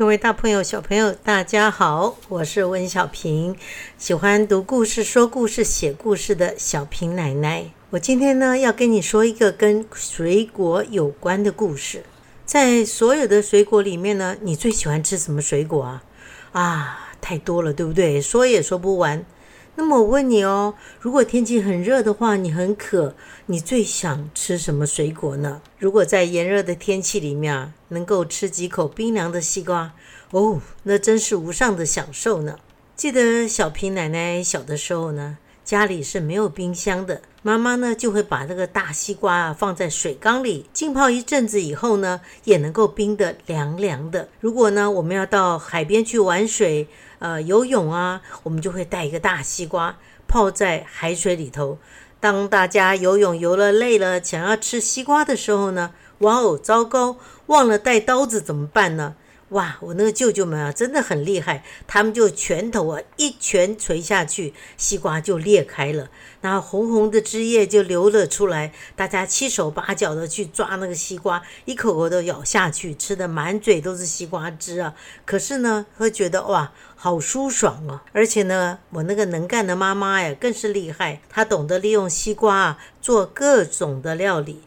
各位大朋友、小朋友，大家好，我是温小平，喜欢读故事、说故事、写故事的小平奶奶。我今天呢，要跟你说一个跟水果有关的故事。在所有的水果里面呢，你最喜欢吃什么水果啊？啊，太多了，对不对？说也说不完。那么我问你哦，如果天气很热的话，你很渴，你最想吃什么水果呢？如果在炎热的天气里面，能够吃几口冰凉的西瓜，哦，那真是无上的享受呢。记得小平奶奶小的时候呢，家里是没有冰箱的，妈妈呢就会把这个大西瓜啊放在水缸里浸泡一阵子以后呢，也能够冰得凉凉的。如果呢我们要到海边去玩水，呃，游泳啊，我们就会带一个大西瓜泡在海水里头。当大家游泳游了累了，想要吃西瓜的时候呢，哇哦，糟糕，忘了带刀子怎么办呢？哇，我那个舅舅们啊，真的很厉害，他们就拳头啊一拳捶下去，西瓜就裂开了，然后红红的汁液就流了出来，大家七手八脚的去抓那个西瓜，一口口的咬下去，吃的满嘴都是西瓜汁啊。可是呢，会觉得哇，好舒爽啊！而且呢，我那个能干的妈妈呀，更是厉害，她懂得利用西瓜啊做各种的料理。